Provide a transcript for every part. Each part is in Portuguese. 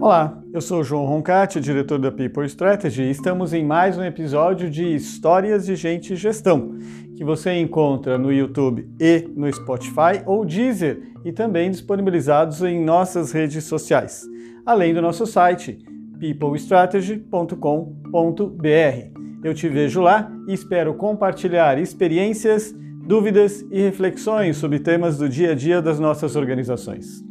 Olá, eu sou João Roncati, diretor da People Strategy, e estamos em mais um episódio de Histórias de Gente e Gestão, que você encontra no YouTube e no Spotify ou Deezer e também disponibilizados em nossas redes sociais, além do nosso site peoplestrategy.com.br. Eu te vejo lá e espero compartilhar experiências, dúvidas e reflexões sobre temas do dia a dia das nossas organizações.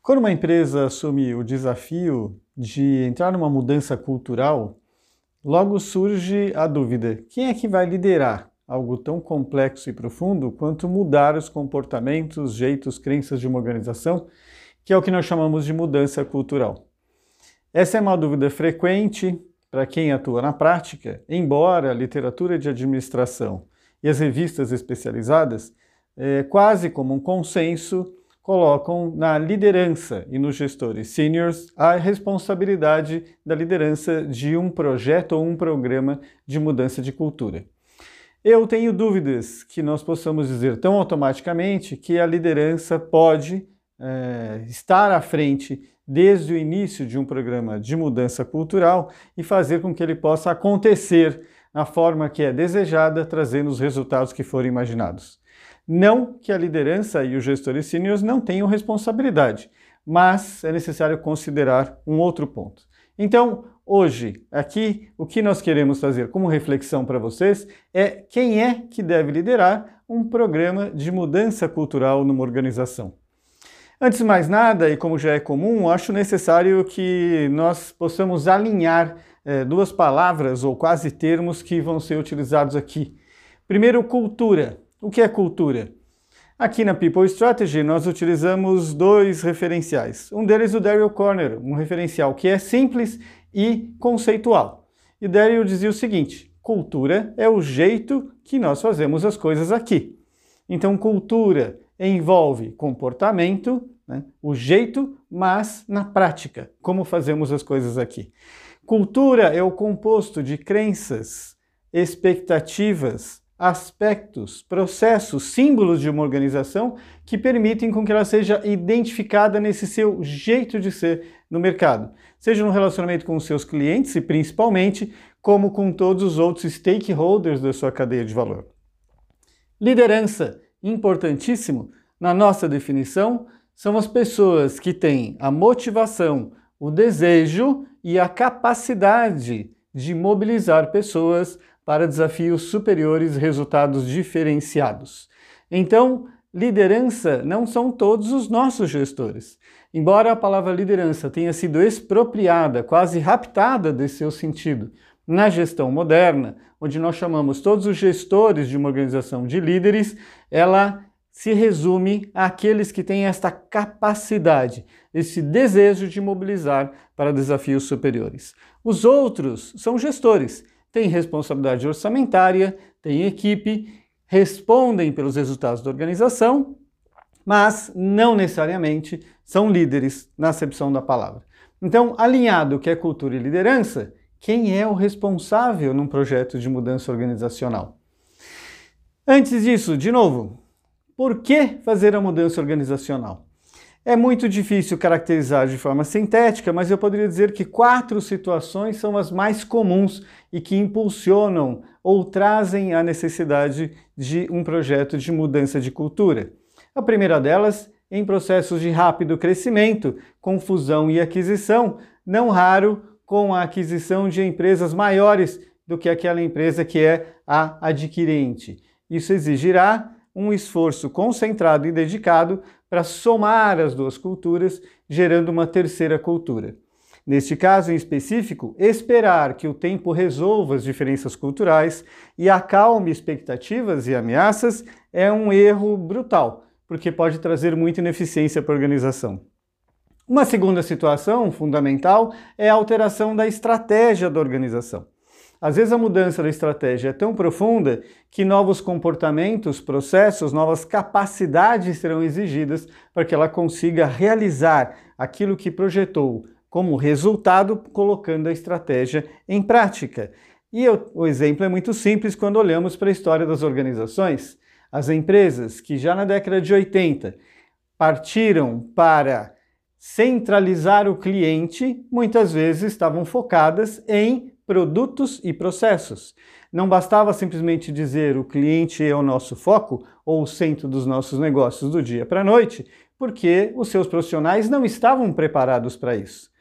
Quando uma empresa assume o desafio de entrar numa mudança cultural, logo surge a dúvida: quem é que vai liderar algo tão complexo e profundo quanto mudar os comportamentos, jeitos, crenças de uma organização, que é o que nós chamamos de mudança cultural? Essa é uma dúvida frequente para quem atua na prática, embora a literatura de administração e as revistas especializadas, é, quase como um consenso, colocam na liderança e nos gestores seniors a responsabilidade da liderança de um projeto ou um programa de mudança de cultura. Eu tenho dúvidas que nós possamos dizer tão automaticamente que a liderança pode é, estar à frente desde o início de um programa de mudança cultural e fazer com que ele possa acontecer na forma que é desejada, trazendo os resultados que forem imaginados. Não que a liderança e os gestores seniors não tenham responsabilidade, mas é necessário considerar um outro ponto. Então, hoje, aqui, o que nós queremos fazer como reflexão para vocês é quem é que deve liderar um programa de mudança cultural numa organização. Antes de mais nada, e como já é comum, acho necessário que nós possamos alinhar eh, duas palavras ou quase termos que vão ser utilizados aqui. Primeiro, cultura. O que é cultura? Aqui na People Strategy nós utilizamos dois referenciais. Um deles o Daryl Corner, um referencial que é simples e conceitual. E Daryl dizia o seguinte: cultura é o jeito que nós fazemos as coisas aqui. Então, cultura envolve comportamento, né, o jeito, mas na prática, como fazemos as coisas aqui. Cultura é o composto de crenças, expectativas, aspectos, processos, símbolos de uma organização que permitem com que ela seja identificada nesse seu jeito de ser no mercado, seja no relacionamento com os seus clientes e principalmente como com todos os outros stakeholders da sua cadeia de valor. Liderança, importantíssimo, na nossa definição, são as pessoas que têm a motivação, o desejo e a capacidade de mobilizar pessoas para desafios superiores, resultados diferenciados. Então, liderança não são todos os nossos gestores. Embora a palavra liderança tenha sido expropriada, quase raptada de seu sentido, na gestão moderna, onde nós chamamos todos os gestores de uma organização de líderes, ela se resume àqueles que têm esta capacidade, esse desejo de mobilizar para desafios superiores. Os outros são gestores têm responsabilidade orçamentária, têm equipe, respondem pelos resultados da organização, mas não necessariamente são líderes na acepção da palavra. Então, alinhado que é cultura e liderança, quem é o responsável num projeto de mudança organizacional? Antes disso, de novo, por que fazer a mudança organizacional? É muito difícil caracterizar de forma sintética, mas eu poderia dizer que quatro situações são as mais comuns e que impulsionam ou trazem a necessidade de um projeto de mudança de cultura. A primeira delas, em processos de rápido crescimento, confusão e aquisição, não raro com a aquisição de empresas maiores do que aquela empresa que é a adquirente. Isso exigirá um esforço concentrado e dedicado para somar as duas culturas, gerando uma terceira cultura. Neste caso em específico, esperar que o tempo resolva as diferenças culturais e acalme expectativas e ameaças é um erro brutal, porque pode trazer muita ineficiência para a organização. Uma segunda situação fundamental é a alteração da estratégia da organização. Às vezes a mudança da estratégia é tão profunda que novos comportamentos, processos, novas capacidades serão exigidas para que ela consiga realizar aquilo que projetou como resultado, colocando a estratégia em prática. E eu, o exemplo é muito simples quando olhamos para a história das organizações. As empresas que já na década de 80 partiram para centralizar o cliente, muitas vezes estavam focadas em produtos e processos. Não bastava simplesmente dizer o cliente é o nosso foco ou o centro dos nossos negócios do dia para a noite, porque os seus profissionais não estavam preparados para isso.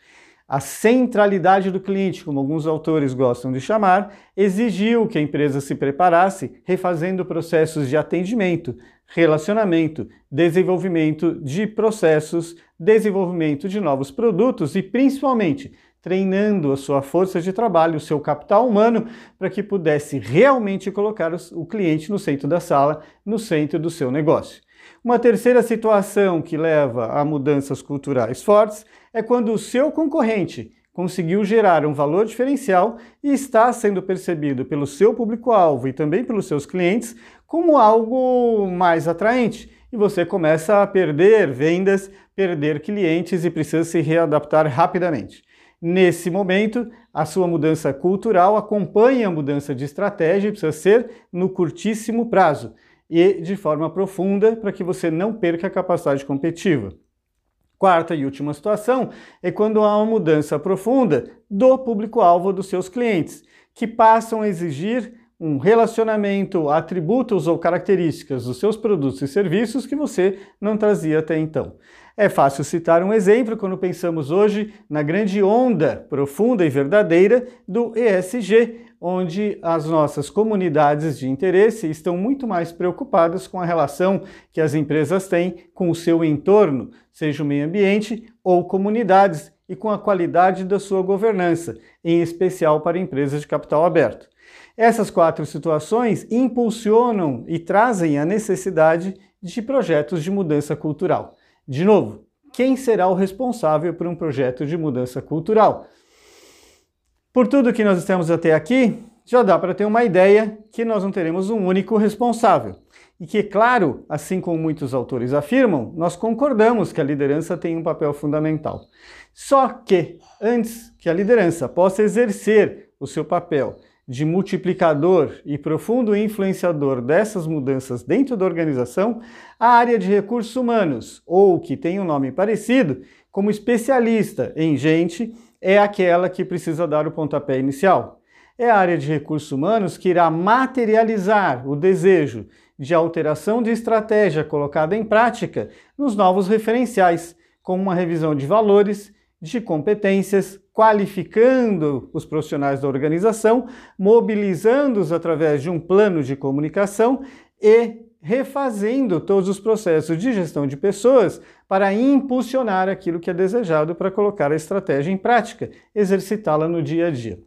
A centralidade do cliente, como alguns autores gostam de chamar, exigiu que a empresa se preparasse refazendo processos de atendimento, relacionamento, desenvolvimento de processos, desenvolvimento de novos produtos e, principalmente, treinando a sua força de trabalho, o seu capital humano, para que pudesse realmente colocar o cliente no centro da sala, no centro do seu negócio. Uma terceira situação que leva a mudanças culturais fortes é quando o seu concorrente conseguiu gerar um valor diferencial e está sendo percebido pelo seu público-alvo e também pelos seus clientes como algo mais atraente. E você começa a perder vendas, perder clientes e precisa se readaptar rapidamente. Nesse momento, a sua mudança cultural acompanha a mudança de estratégia e precisa ser no curtíssimo prazo e de forma profunda para que você não perca a capacidade competitiva. Quarta e última situação é quando há uma mudança profunda do público-alvo dos seus clientes, que passam a exigir um relacionamento, atributos ou características dos seus produtos e serviços que você não trazia até então. É fácil citar um exemplo quando pensamos hoje na grande onda profunda e verdadeira do ESG, onde as nossas comunidades de interesse estão muito mais preocupadas com a relação que as empresas têm com o seu entorno, seja o meio ambiente ou comunidades, e com a qualidade da sua governança, em especial para empresas de capital aberto. Essas quatro situações impulsionam e trazem a necessidade de projetos de mudança cultural. De novo, quem será o responsável por um projeto de mudança cultural? Por tudo que nós estamos até aqui, já dá para ter uma ideia que nós não teremos um único responsável. E que, claro, assim como muitos autores afirmam, nós concordamos que a liderança tem um papel fundamental. Só que, antes que a liderança possa exercer o seu papel de multiplicador e profundo influenciador dessas mudanças dentro da organização, a área de recursos humanos, ou que tem um nome parecido, como especialista em gente, é aquela que precisa dar o pontapé inicial. É a área de recursos humanos que irá materializar o desejo de alteração de estratégia colocada em prática nos novos referenciais, como uma revisão de valores, de competências, qualificando os profissionais da organização, mobilizando-os através de um plano de comunicação e refazendo todos os processos de gestão de pessoas para impulsionar aquilo que é desejado para colocar a estratégia em prática, exercitá-la no dia a dia.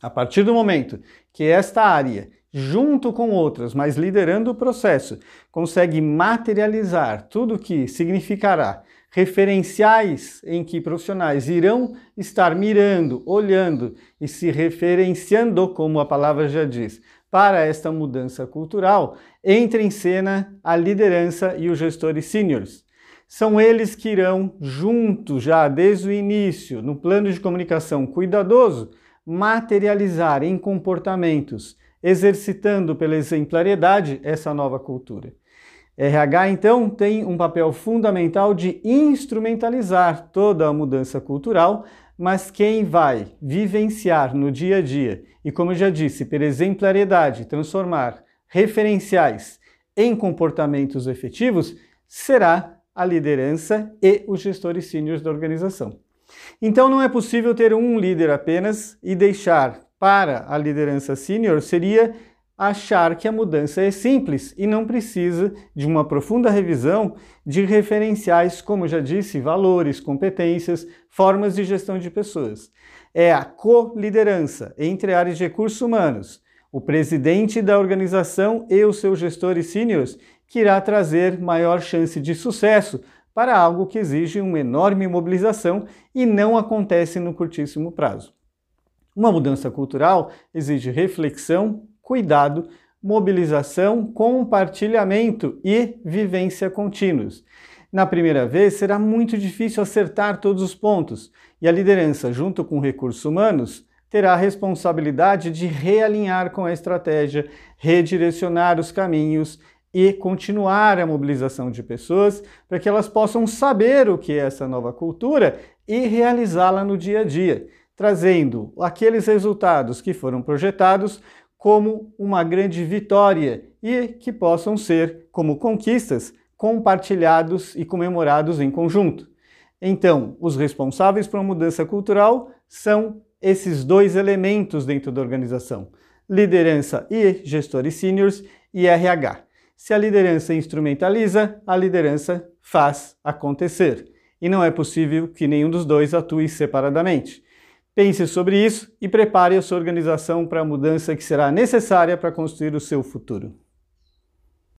A partir do momento que esta área, junto com outras, mas liderando o processo, consegue materializar tudo o que significará referenciais em que profissionais irão estar mirando, olhando e se referenciando, como a palavra já diz, para esta mudança cultural, entra em cena a liderança e os gestores seniors. São eles que irão, junto já desde o início, no plano de comunicação cuidadoso, materializar em comportamentos, exercitando pela exemplariedade essa nova cultura. RH, então, tem um papel fundamental de instrumentalizar toda a mudança cultural, mas quem vai vivenciar no dia a dia e, como eu já disse, por exemplariedade, transformar referenciais em comportamentos efetivos será a liderança e os gestores sêniores da organização. Então não é possível ter um líder apenas e deixar para a liderança sênior seria achar que a mudança é simples e não precisa de uma profunda revisão de referenciais, como já disse, valores, competências, formas de gestão de pessoas. É a co-liderança entre áreas de recursos humanos, o presidente da organização e os seus gestores sêniores que irá trazer maior chance de sucesso para algo que exige uma enorme mobilização e não acontece no curtíssimo prazo. Uma mudança cultural exige reflexão, cuidado, mobilização, compartilhamento e vivência contínuos. Na primeira vez será muito difícil acertar todos os pontos e a liderança, junto com recursos humanos, terá a responsabilidade de realinhar com a estratégia, redirecionar os caminhos e continuar a mobilização de pessoas para que elas possam saber o que é essa nova cultura e realizá-la no dia a dia, trazendo aqueles resultados que foram projetados como uma grande vitória e que possam ser como conquistas compartilhados e comemorados em conjunto. Então, os responsáveis por uma mudança cultural são esses dois elementos dentro da organização: liderança e gestores seniors e RH. Se a liderança instrumentaliza, a liderança faz acontecer. E não é possível que nenhum dos dois atue separadamente. Pense sobre isso e prepare a sua organização para a mudança que será necessária para construir o seu futuro.